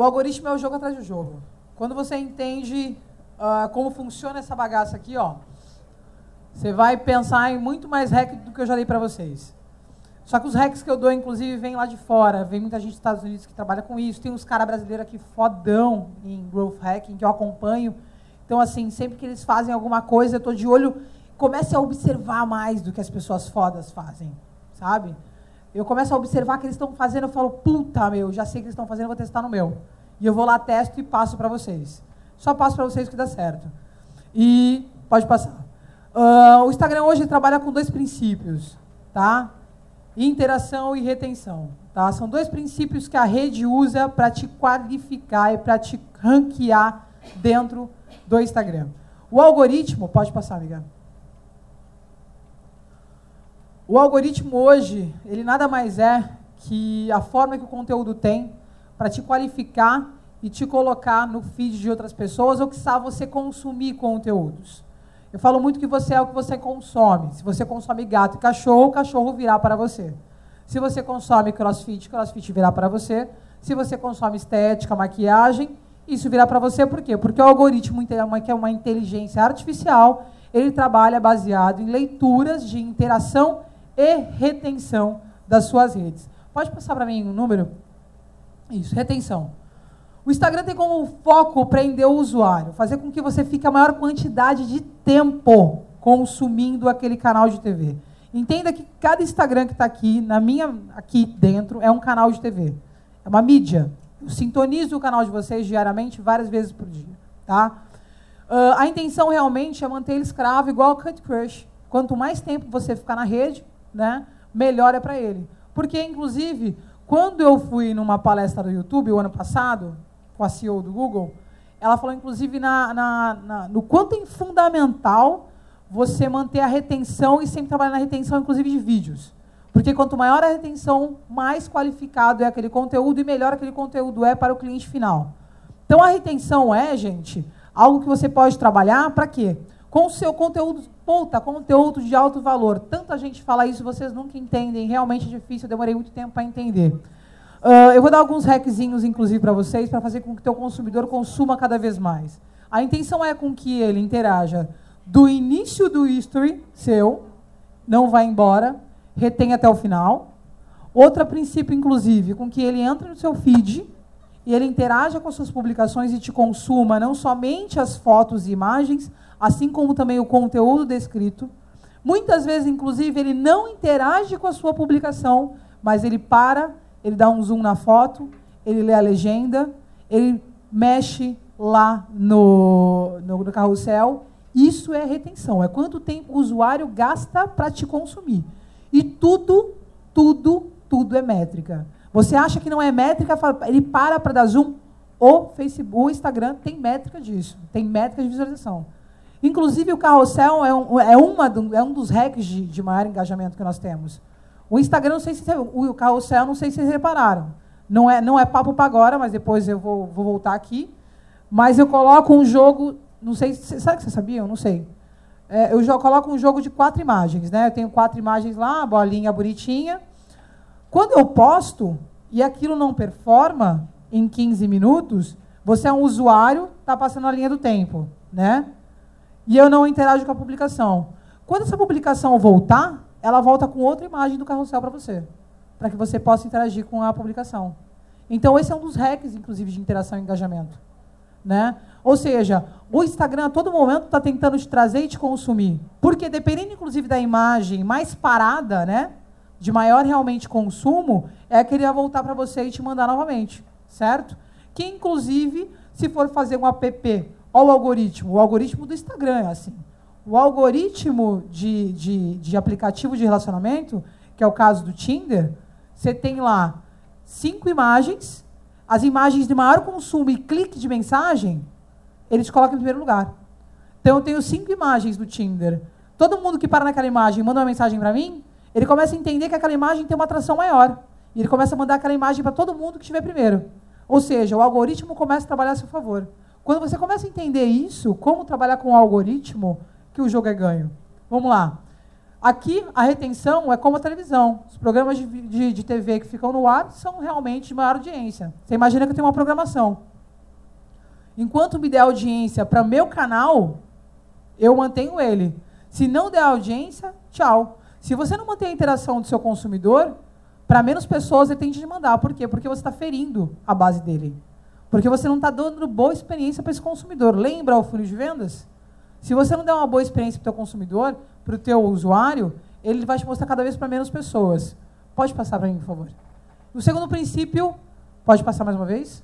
O algoritmo é o jogo atrás do jogo. Quando você entende uh, como funciona essa bagaça aqui, ó, você vai pensar em muito mais hack do que eu já dei para vocês. Só que os hacks que eu dou, inclusive, vêm lá de fora. Vem muita gente dos Estados Unidos que trabalha com isso. Tem uns caras brasileiros aqui fodão em growth hacking que eu acompanho. Então, assim, sempre que eles fazem alguma coisa, eu estou de olho. Comece a observar mais do que as pessoas fodas fazem, sabe? Eu começo a observar que eles estão fazendo, eu falo, puta, meu, já sei o que eles estão fazendo, vou testar no meu. E eu vou lá, testo e passo para vocês. Só passo para vocês que dá certo. E pode passar. Uh, o Instagram hoje trabalha com dois princípios, tá? interação e retenção. Tá? São dois princípios que a rede usa para te qualificar e para te ranquear dentro do Instagram. O algoritmo, pode passar, amiga. O algoritmo hoje, ele nada mais é que a forma que o conteúdo tem para te qualificar e te colocar no feed de outras pessoas ou que sabe você consumir conteúdos. Eu falo muito que você é o que você consome. Se você consome gato e cachorro, o cachorro virá para você. Se você consome crossfit, crossfit virá para você. Se você consome estética, maquiagem, isso virá para você. Por quê? Porque o algoritmo, que é uma inteligência artificial, ele trabalha baseado em leituras de interação e retenção das suas redes. Pode passar para mim um número? Isso, retenção. O Instagram tem como foco prender o usuário, fazer com que você fique a maior quantidade de tempo consumindo aquele canal de TV. Entenda que cada Instagram que está aqui, na minha aqui dentro, é um canal de TV. É uma mídia. Eu sintonizo o canal de vocês diariamente, várias vezes por dia. Tá? Uh, a intenção realmente é manter ele escravo, igual o Cut Crush. Quanto mais tempo você ficar na rede, né, melhor é para ele. Porque, inclusive, quando eu fui numa palestra do YouTube o ano passado, com a CEO do Google, ela falou, inclusive, na, na, na, no quanto é fundamental você manter a retenção e sempre trabalhar na retenção, inclusive, de vídeos. Porque quanto maior a retenção, mais qualificado é aquele conteúdo e melhor aquele conteúdo é para o cliente final. Então, a retenção é, gente, algo que você pode trabalhar para quê? Com o seu conteúdo, puta, conteúdo de alto valor. Tanta gente fala isso, vocês nunca entendem, realmente é difícil, eu demorei muito tempo para entender. Uh, eu vou dar alguns hackzinhos, inclusive, para vocês, para fazer com que o teu consumidor consuma cada vez mais. A intenção é com que ele interaja do início do history seu, não vai embora, retém até o final. Outro princípio, inclusive, com que ele entre no seu feed e ele interaja com as suas publicações e te consuma não somente as fotos e imagens, assim como também o conteúdo descrito. Muitas vezes, inclusive, ele não interage com a sua publicação, mas ele para ele dá um zoom na foto, ele lê a legenda, ele mexe lá no, no, no carrossel. Isso é retenção, é quanto tempo o usuário gasta para te consumir. E tudo, tudo, tudo é métrica. Você acha que não é métrica, ele para para dar zoom. O Facebook, o Instagram tem métrica disso, tem métrica de visualização. Inclusive, o carrossel é um, é uma é um dos hacks de, de maior engajamento que nós temos. O Instagram, não sei se o carrossel, não sei se vocês repararam. Não é, não é papo para agora, mas depois eu vou, vou voltar aqui. Mas eu coloco um jogo, não sei, sabe que vocês sabiam? Não sei. É, eu já coloco um jogo de quatro imagens, né? Eu tenho quatro imagens lá, bolinha bonitinha. Quando eu posto e aquilo não performa em 15 minutos, você é um usuário, está passando a linha do tempo, né? E eu não interajo com a publicação. Quando essa publicação voltar, ela volta com outra imagem do carrossel para você, para que você possa interagir com a publicação. Então, esse é um dos hacks, inclusive, de interação e engajamento. Né? Ou seja, o Instagram a todo momento está tentando te trazer e te consumir. Porque dependendo, inclusive, da imagem mais parada, né, de maior realmente consumo, é que ele vai voltar para você e te mandar novamente. Certo? Que, inclusive, se for fazer um app, olha o algoritmo. O algoritmo do Instagram é assim. O algoritmo de, de, de aplicativo de relacionamento, que é o caso do Tinder, você tem lá cinco imagens, as imagens de maior consumo e clique de mensagem, eles colocam em primeiro lugar. Então eu tenho cinco imagens do Tinder. Todo mundo que para naquela imagem manda uma mensagem para mim, ele começa a entender que aquela imagem tem uma atração maior. E ele começa a mandar aquela imagem para todo mundo que estiver primeiro. Ou seja, o algoritmo começa a trabalhar a seu favor. Quando você começa a entender isso, como trabalhar com o algoritmo, que o jogo é ganho. Vamos lá. Aqui, a retenção é como a televisão. Os programas de, de, de TV que ficam no ar são realmente de maior audiência. Você imagina que eu tenho uma programação. Enquanto me der audiência para meu canal, eu mantenho ele. Se não der audiência, tchau. Se você não manter a interação do seu consumidor, para menos pessoas ele tende de mandar. Por quê? Porque você está ferindo a base dele. Porque você não está dando boa experiência para esse consumidor. Lembra o funil de vendas? Se você não der uma boa experiência para o teu consumidor, para o teu usuário, ele vai te mostrar cada vez para menos pessoas. Pode passar para mim, por favor. O segundo princípio, pode passar mais uma vez?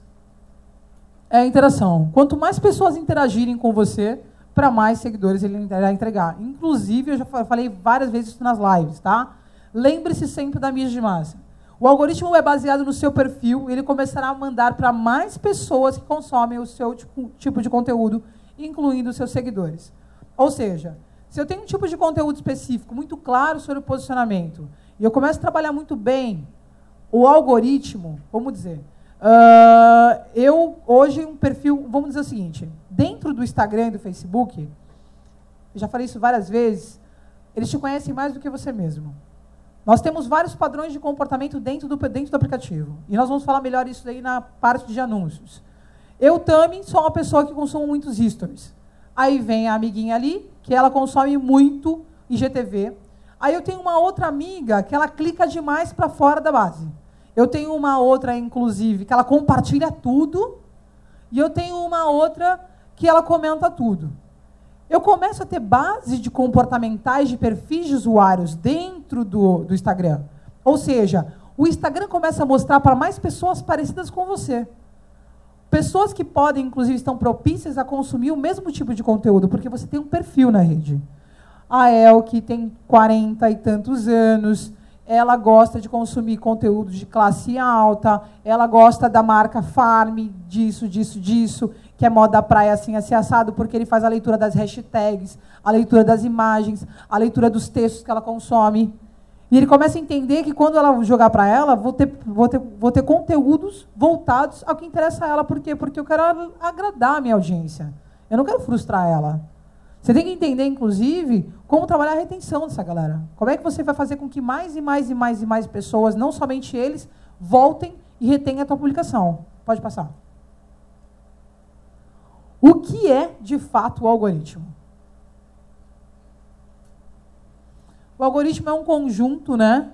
É a interação. Quanto mais pessoas interagirem com você, para mais seguidores ele irá entregar. Inclusive, eu já falei várias vezes isso nas lives, tá? Lembre-se sempre da mídia de massa. O algoritmo é baseado no seu perfil ele começará a mandar para mais pessoas que consomem o seu tipo de conteúdo, incluindo os seus seguidores. Ou seja, se eu tenho um tipo de conteúdo específico muito claro sobre o posicionamento e eu começo a trabalhar muito bem o algoritmo, vamos dizer, uh, eu hoje um perfil, vamos dizer o seguinte, dentro do Instagram e do Facebook, já falei isso várias vezes, eles te conhecem mais do que você mesmo. Nós temos vários padrões de comportamento dentro do, dentro do aplicativo. E nós vamos falar melhor isso daí na parte de anúncios. Eu também sou uma pessoa que consome muitos stories. Aí vem a amiguinha ali, que ela consome muito IGTV. Aí eu tenho uma outra amiga que ela clica demais para fora da base. Eu tenho uma outra, inclusive, que ela compartilha tudo. E eu tenho uma outra que ela comenta tudo. Eu começo a ter base de comportamentais de perfis de usuários dentro do, do Instagram. Ou seja, o Instagram começa a mostrar para mais pessoas parecidas com você. Pessoas que podem, inclusive, estão propícias a consumir o mesmo tipo de conteúdo, porque você tem um perfil na rede. A El, que tem 40 e tantos anos, ela gosta de consumir conteúdo de classe alta, ela gosta da marca Farm, disso, disso, disso, que é moda praia assim, assim, assado, porque ele faz a leitura das hashtags, a leitura das imagens, a leitura dos textos que ela consome. E ele começa a entender que quando ela jogar para ela, vou ter, vou, ter, vou ter conteúdos voltados ao que interessa a ela. Por quê? Porque eu quero agradar a minha audiência. Eu não quero frustrar ela. Você tem que entender, inclusive, como trabalhar a retenção dessa galera. Como é que você vai fazer com que mais e mais e mais e mais pessoas, não somente eles, voltem e retenham a tua publicação. Pode passar. O que é, de fato, o algoritmo? O algoritmo é um conjunto, né,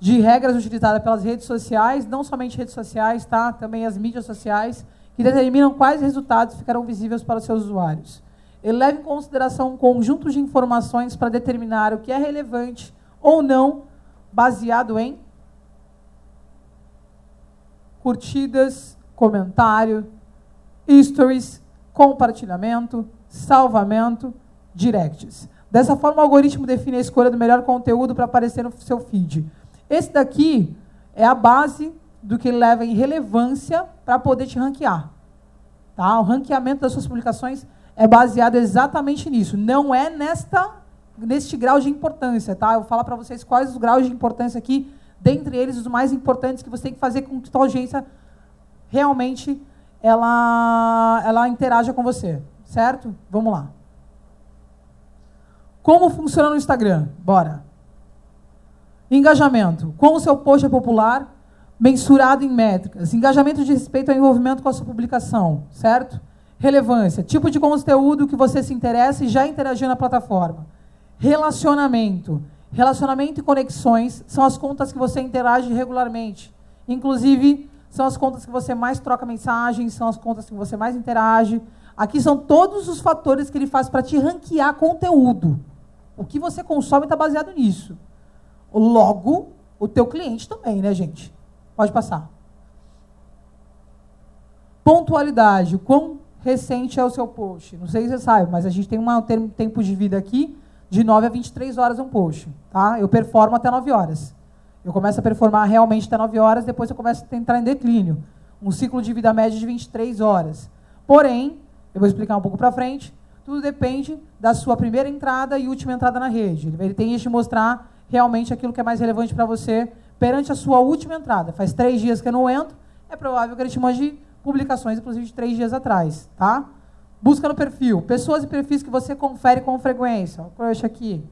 de regras utilizadas pelas redes sociais, não somente redes sociais, tá? Também as mídias sociais, que determinam quais resultados ficarão visíveis para os seus usuários. Ele leva em consideração um conjunto de informações para determinar o que é relevante ou não, baseado em curtidas, comentário, stories, compartilhamento, salvamento, directs. Dessa forma, o algoritmo define a escolha do melhor conteúdo para aparecer no seu feed. Esse daqui é a base do que ele leva em relevância para poder te ranquear. Tá? O ranqueamento das suas publicações é baseado exatamente nisso. Não é nesta, neste grau de importância. Tá? Eu vou falar para vocês quais os graus de importância aqui, dentre eles os mais importantes que você tem que fazer com que a audiência realmente ela, ela interaja com você. Certo? Vamos lá. Como funciona no Instagram? Bora. Engajamento. Como o seu post é popular, mensurado em métricas. Engajamento de respeito ao envolvimento com a sua publicação, certo? Relevância. Tipo de conteúdo que você se interessa e já interagiu na plataforma. Relacionamento. Relacionamento e conexões são as contas que você interage regularmente. Inclusive, são as contas que você mais troca mensagens, são as contas que você mais interage. Aqui são todos os fatores que ele faz para te ranquear conteúdo. O que você consome está baseado nisso. Logo, o teu cliente também, né, gente? Pode passar. Pontualidade. O quão recente é o seu post? Não sei se você sabe, mas a gente tem um tempo de vida aqui de 9 a 23 horas um post. Tá? Eu performo até 9 horas. Eu começo a performar realmente até 9 horas, depois eu começo a entrar em declínio. Um ciclo de vida médio de 23 horas. Porém, eu vou explicar um pouco para frente, tudo depende da sua primeira entrada e última entrada na rede. Ele tem te mostrar realmente aquilo que é mais relevante para você perante a sua última entrada. Faz três dias que eu não entro, é provável que ele te mande publicações, inclusive de três dias atrás. Tá? Busca no perfil. Pessoas e perfis que você confere com frequência. Crush aqui.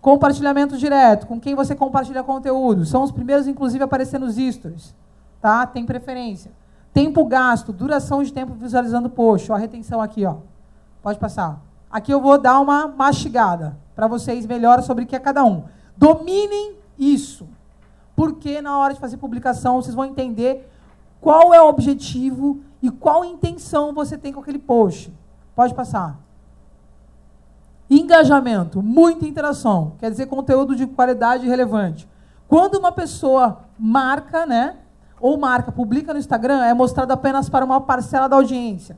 Compartilhamento direto, com quem você compartilha conteúdo. São os primeiros, inclusive, a aparecer nos stories. Tá? Tem preferência. Tempo gasto, duração de tempo visualizando post. Ó, a retenção aqui, ó. Pode passar. Aqui eu vou dar uma mastigada para vocês melhor sobre o que é cada um. Dominem isso. Porque na hora de fazer publicação, vocês vão entender qual é o objetivo e qual intenção você tem com aquele post. Pode passar. Engajamento, muita interação, quer dizer conteúdo de qualidade e relevante. Quando uma pessoa marca, né, ou marca, publica no Instagram, é mostrado apenas para uma parcela da audiência.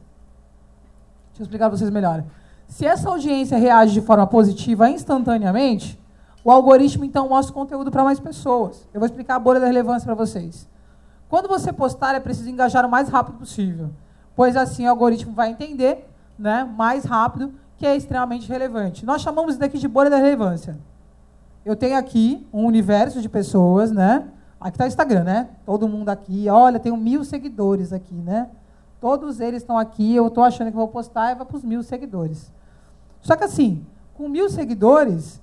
Deixa eu explicar para vocês melhor. Se essa audiência reage de forma positiva instantaneamente, o algoritmo então mostra o conteúdo para mais pessoas. Eu vou explicar a bolha da relevância para vocês. Quando você postar, é preciso engajar o mais rápido possível, pois assim o algoritmo vai entender né, mais rápido que é extremamente relevante. Nós chamamos isso daqui de bolha da relevância. Eu tenho aqui um universo de pessoas, né? Aqui está o Instagram, né? Todo mundo aqui, olha, tenho mil seguidores aqui, né? Todos eles estão aqui, eu estou achando que vou postar e vai para os mil seguidores. Só que assim, com mil seguidores,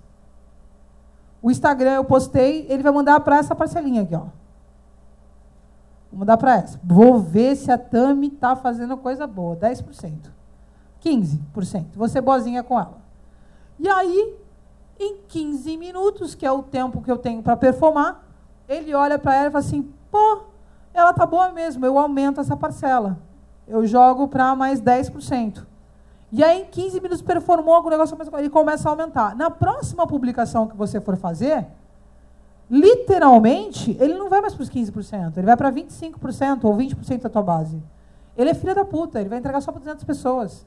o Instagram eu postei, ele vai mandar para essa parcelinha aqui, ó. Vou mandar para essa. Vou ver se a Tami está fazendo coisa boa. 10%. 15%. Vou ser boazinha com ela. E aí, em 15 minutos, que é o tempo que eu tenho para performar, ele olha para ela e fala assim: pô, ela tá boa mesmo, eu aumento essa parcela. Eu jogo para mais 10%. E aí, em 15 minutos, performou algum negócio, ele começa a aumentar. Na próxima publicação que você for fazer, literalmente, ele não vai mais para os 15%, ele vai para 25% ou 20% da tua base. Ele é filho da puta, ele vai entregar só para 200 pessoas.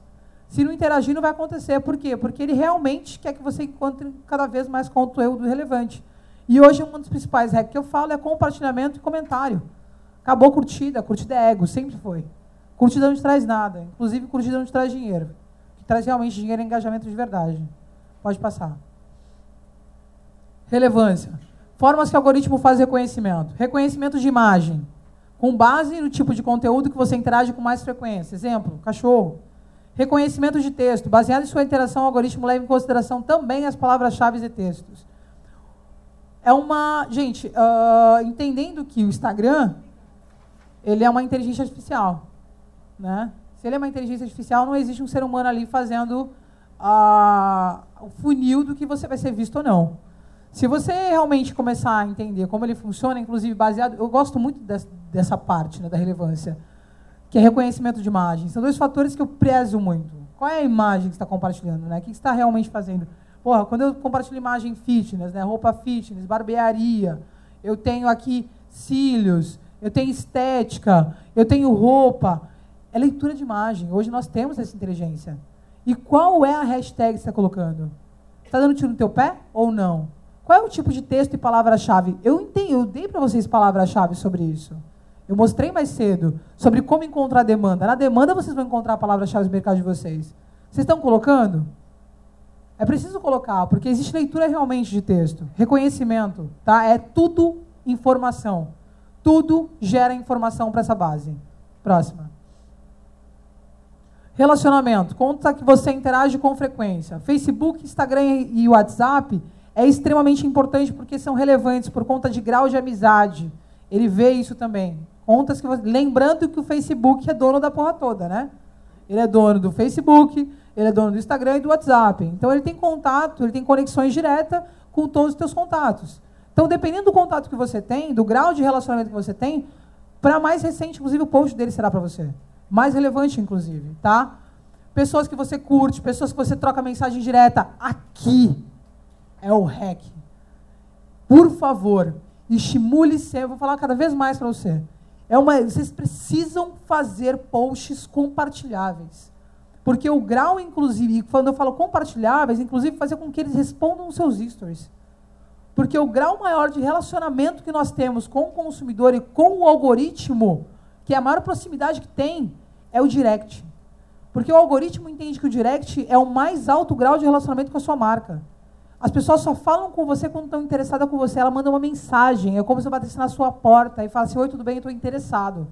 Se não interagir, não vai acontecer. Por quê? Porque ele realmente quer que você encontre cada vez mais conteúdo relevante. E hoje, um dos principais hacks que eu falo é compartilhamento e comentário. Acabou curtida, curtida é ego, sempre foi. Curtida não te traz nada, inclusive curtida não te traz dinheiro. Que traz realmente dinheiro é engajamento de verdade. Pode passar. Relevância. Formas que o algoritmo faz reconhecimento. Reconhecimento de imagem. Com base no tipo de conteúdo que você interage com mais frequência. Exemplo, cachorro. Reconhecimento de texto. Baseado em sua interação, o algoritmo leva em consideração também as palavras-chave e textos. É uma. Gente, uh, entendendo que o Instagram ele é uma inteligência artificial. Né? Se ele é uma inteligência artificial, não existe um ser humano ali fazendo uh, o funil do que você vai ser visto ou não. Se você realmente começar a entender como ele funciona, inclusive baseado. Eu gosto muito dessa parte né, da relevância que é reconhecimento de imagem. São dois fatores que eu prezo muito. Qual é a imagem que está compartilhando? Né? O que está realmente fazendo? Porra, quando eu compartilho imagem fitness, né? roupa fitness, barbearia, eu tenho aqui cílios, eu tenho estética, eu tenho roupa. É leitura de imagem. Hoje nós temos essa inteligência. E qual é a hashtag que você está colocando? Está dando tiro no teu pé ou não? Qual é o tipo de texto e palavra-chave? Eu entendi, eu dei para vocês palavra-chave sobre isso. Eu mostrei mais cedo sobre como encontrar demanda. Na demanda vocês vão encontrar a palavra-chave do mercado de vocês. Vocês estão colocando? É preciso colocar, porque existe leitura realmente de texto. Reconhecimento, tá? É tudo informação. Tudo gera informação para essa base. Próxima. Relacionamento. Conta que você interage com frequência. Facebook, Instagram e WhatsApp é extremamente importante porque são relevantes por conta de grau de amizade. Ele vê isso também. Contas que você... Lembrando que o Facebook é dono da porra toda, né? Ele é dono do Facebook, ele é dono do Instagram e do WhatsApp. Então ele tem contato, ele tem conexões diretas com todos os seus contatos. Então, dependendo do contato que você tem, do grau de relacionamento que você tem, para mais recente, inclusive, o post dele será para você. Mais relevante, inclusive, tá? Pessoas que você curte, pessoas que você troca mensagem direta. Aqui é o hack. Por favor, estimule sempre. Vou falar cada vez mais para você. É uma, vocês precisam fazer posts compartilháveis. Porque o grau, inclusive, quando eu falo compartilháveis, inclusive fazer com que eles respondam os seus stories. Porque o grau maior de relacionamento que nós temos com o consumidor e com o algoritmo, que é a maior proximidade que tem, é o direct. Porque o algoritmo entende que o direct é o mais alto grau de relacionamento com a sua marca. As pessoas só falam com você quando estão interessadas com você. Ela manda uma mensagem. É como se eu batesse na sua porta e fala assim: Oi, tudo bem? Eu estou interessado.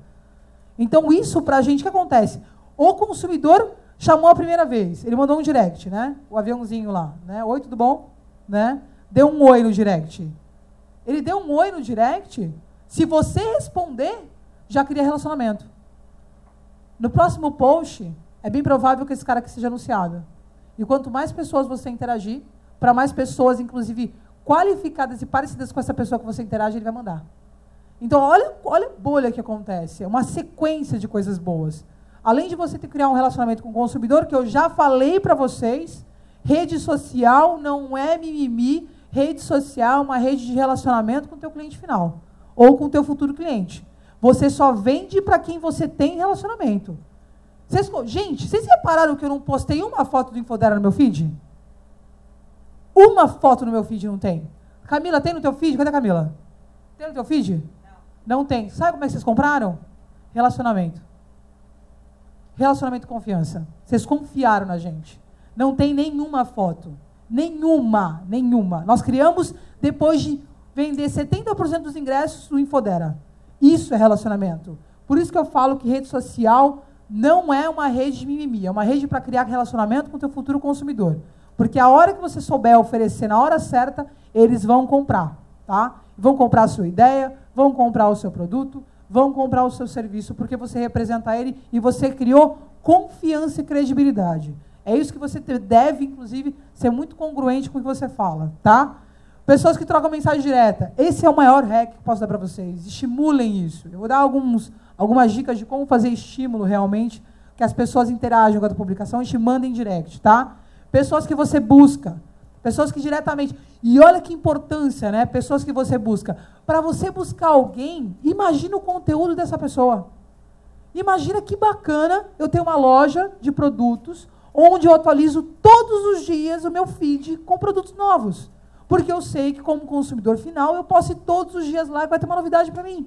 Então, isso para a gente, o que acontece? O consumidor chamou a primeira vez. Ele mandou um direct, né? O aviãozinho lá. Né? Oi, tudo bom? Né? dê um oi no direct. Ele deu um oi no direct. Se você responder, já cria relacionamento. No próximo post, é bem provável que esse cara aqui seja anunciado. E quanto mais pessoas você interagir, para mais pessoas, inclusive qualificadas e parecidas com essa pessoa que você interage, ele vai mandar. Então, olha, olha a bolha que acontece. É uma sequência de coisas boas. Além de você ter criar um relacionamento com o consumidor, que eu já falei para vocês, rede social não é mimimi, rede social é uma rede de relacionamento com o teu cliente final ou com o teu futuro cliente. Você só vende para quem você tem relacionamento. Vocês, gente, vocês repararam que eu não postei uma foto do Infodera no meu feed? Uma foto no meu feed não tem. Camila, tem no teu feed? Cadê a Camila? Tem no teu feed? Não. Não tem. Sabe como é que vocês compraram? Relacionamento. Relacionamento e confiança. Vocês confiaram na gente. Não tem nenhuma foto. Nenhuma, nenhuma. Nós criamos depois de vender 70% dos ingressos do Infodera. Isso é relacionamento. Por isso que eu falo que rede social não é uma rede de mimimi, é uma rede para criar relacionamento com o teu futuro consumidor. Porque a hora que você souber oferecer na hora certa, eles vão comprar, tá? Vão comprar a sua ideia, vão comprar o seu produto, vão comprar o seu serviço, porque você representa ele e você criou confiança e credibilidade. É isso que você deve, inclusive, ser muito congruente com o que você fala, tá? Pessoas que trocam mensagem direta. Esse é o maior hack que posso dar para vocês. Estimulem isso. Eu vou dar alguns algumas dicas de como fazer estímulo realmente, que as pessoas interagem com a publicação e te mandem direct, tá? Pessoas que você busca, pessoas que diretamente. E olha que importância, né? Pessoas que você busca. Para você buscar alguém, imagina o conteúdo dessa pessoa. Imagina que bacana eu ter uma loja de produtos onde eu atualizo todos os dias o meu feed com produtos novos. Porque eu sei que, como consumidor final, eu posso ir todos os dias lá e vai ter uma novidade para mim.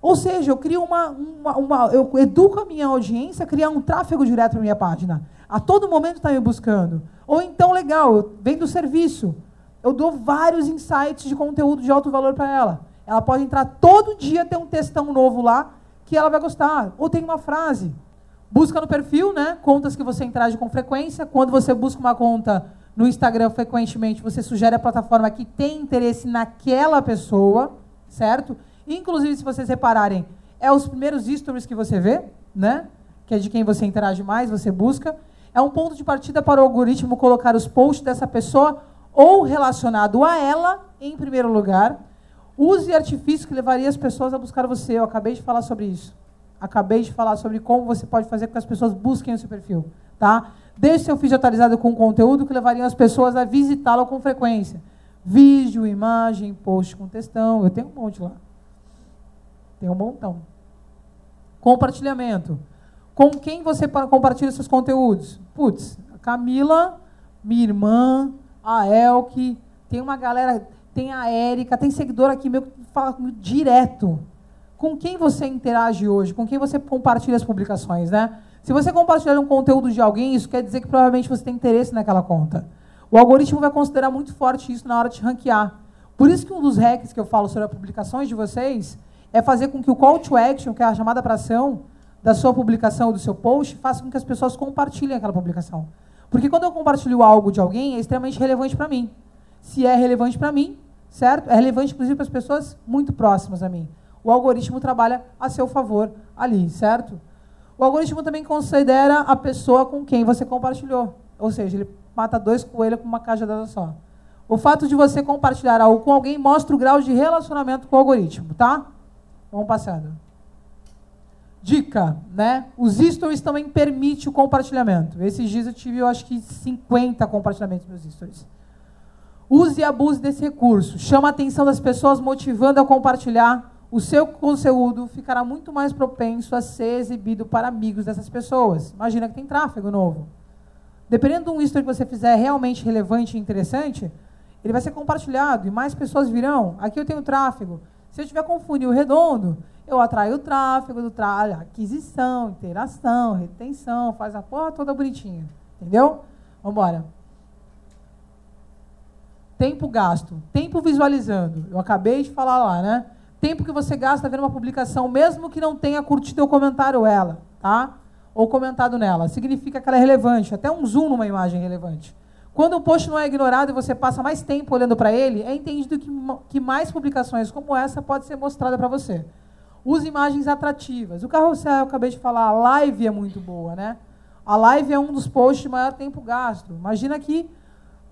Ou seja, eu crio uma, uma, uma, eu educo a minha audiência a criar um tráfego direto para minha página. A todo momento está me buscando. Ou então, legal, venho do serviço. Eu dou vários insights de conteúdo de alto valor para ela. Ela pode entrar todo dia, ter um textão novo lá, que ela vai gostar. Ou tem uma frase. Busca no perfil, né? Contas que você interage com frequência. Quando você busca uma conta no Instagram frequentemente, você sugere a plataforma que tem interesse naquela pessoa, certo? Inclusive, se vocês repararem, é os primeiros stories que você vê, né? Que é de quem você interage mais, você busca. É um ponto de partida para o algoritmo colocar os posts dessa pessoa ou relacionado a ela em primeiro lugar. Use artifícios que levaria as pessoas a buscar você. Eu acabei de falar sobre isso. Acabei de falar sobre como você pode fazer com que as pessoas busquem o seu perfil, tá? Deixe seu feed atualizado com conteúdo que levaria as pessoas a visitá-lo com frequência. Vídeo, imagem, post com textão. Eu tenho um monte lá. Tem um montão. Compartilhamento. Com quem você compartilha seus conteúdos? Putz, a Camila, minha irmã, a Elke, tem uma galera, tem a Érica, tem seguidor aqui meu que fala comigo direto. Com quem você interage hoje? Com quem você compartilha as publicações, né? Se você compartilhar um conteúdo de alguém, isso quer dizer que provavelmente você tem interesse naquela conta. O algoritmo vai considerar muito forte isso na hora de ranquear. Por isso que um dos hacks que eu falo sobre as publicações de vocês é fazer com que o call to action, que é a chamada para ação da sua publicação, do seu post, faça com que as pessoas compartilhem aquela publicação. Porque quando eu compartilho algo de alguém, é extremamente relevante para mim. Se é relevante para mim, certo? É relevante, inclusive, para as pessoas muito próximas a mim. O algoritmo trabalha a seu favor ali, certo? O algoritmo também considera a pessoa com quem você compartilhou. Ou seja, ele mata dois coelhos com uma cajadada só. O fato de você compartilhar algo com alguém mostra o grau de relacionamento com o algoritmo, tá? Vamos passando. Dica, né? Os stories também permitem o compartilhamento. Esses dias eu tive, eu acho que 50 compartilhamentos meus stories. Use e abuse desse recurso. Chama a atenção das pessoas, motivando a compartilhar. O seu conteúdo ficará muito mais propenso a ser exibido para amigos dessas pessoas. Imagina que tem tráfego novo. Dependendo de um story que você fizer realmente relevante e interessante, ele vai ser compartilhado e mais pessoas virão. Aqui eu tenho tráfego. Se eu tiver com funil redondo, eu atraio o tráfego do tráfego, aquisição, interação, retenção, faz a porra toda bonitinha. Entendeu? Vamos embora. Tempo gasto. Tempo visualizando. Eu acabei de falar lá, né? Tempo que você gasta vendo uma publicação, mesmo que não tenha curtido ou comentário ela, tá? Ou comentado nela. Significa que ela é relevante. Até um zoom numa imagem relevante. Quando um post não é ignorado e você passa mais tempo olhando para ele, é entendido que, que mais publicações como essa pode ser mostrada para você. Use imagens atrativas. O carrossel, eu acabei de falar, a live é muito boa, né? A live é um dos posts de maior tempo gasto. Imagina que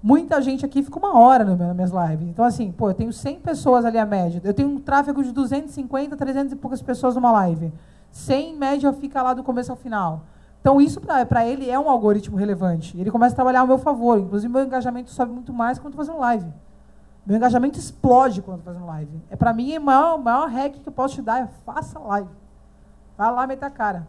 muita gente aqui fica uma hora nas minhas lives. Então, assim, pô, eu tenho 100 pessoas ali a média. Eu tenho um tráfego de 250, 300 e poucas pessoas numa live. 100, em média, fica lá do começo ao final. Então, isso para ele é um algoritmo relevante. Ele começa a trabalhar ao meu favor. Inclusive, meu engajamento sobe muito mais quando fazendo live. Meu engajamento explode quando estou fazendo live. É para mim, o maior, maior hack que eu posso te dar é faça live. Vai lá, meta a cara.